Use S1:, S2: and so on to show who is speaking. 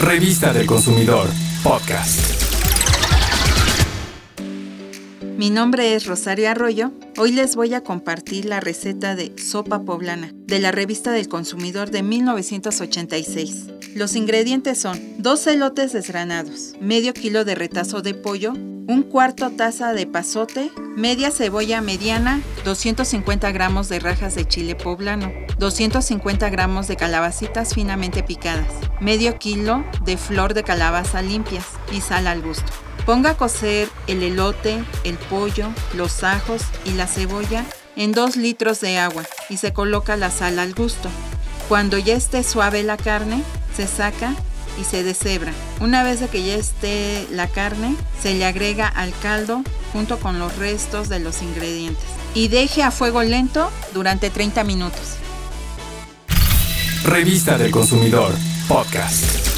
S1: Revista del Consumidor, podcast.
S2: Mi nombre es Rosario Arroyo. Hoy les voy a compartir la receta de sopa poblana de la revista del consumidor de 1986. Los ingredientes son dos elotes desgranados, medio kilo de retazo de pollo, un cuarto taza de pasote, media cebolla mediana, 250 gramos de rajas de chile poblano, 250 gramos de calabacitas finamente picadas, medio kilo de flor de calabaza limpias y sal al gusto. Ponga a cocer el elote, el pollo, los ajos y la cebolla en 2 litros de agua y se coloca la sal al gusto. Cuando ya esté suave la carne, se saca y se deshebra. Una vez que ya esté la carne, se le agrega al caldo junto con los restos de los ingredientes y deje a fuego lento durante 30 minutos.
S1: Revista del Consumidor, podcast.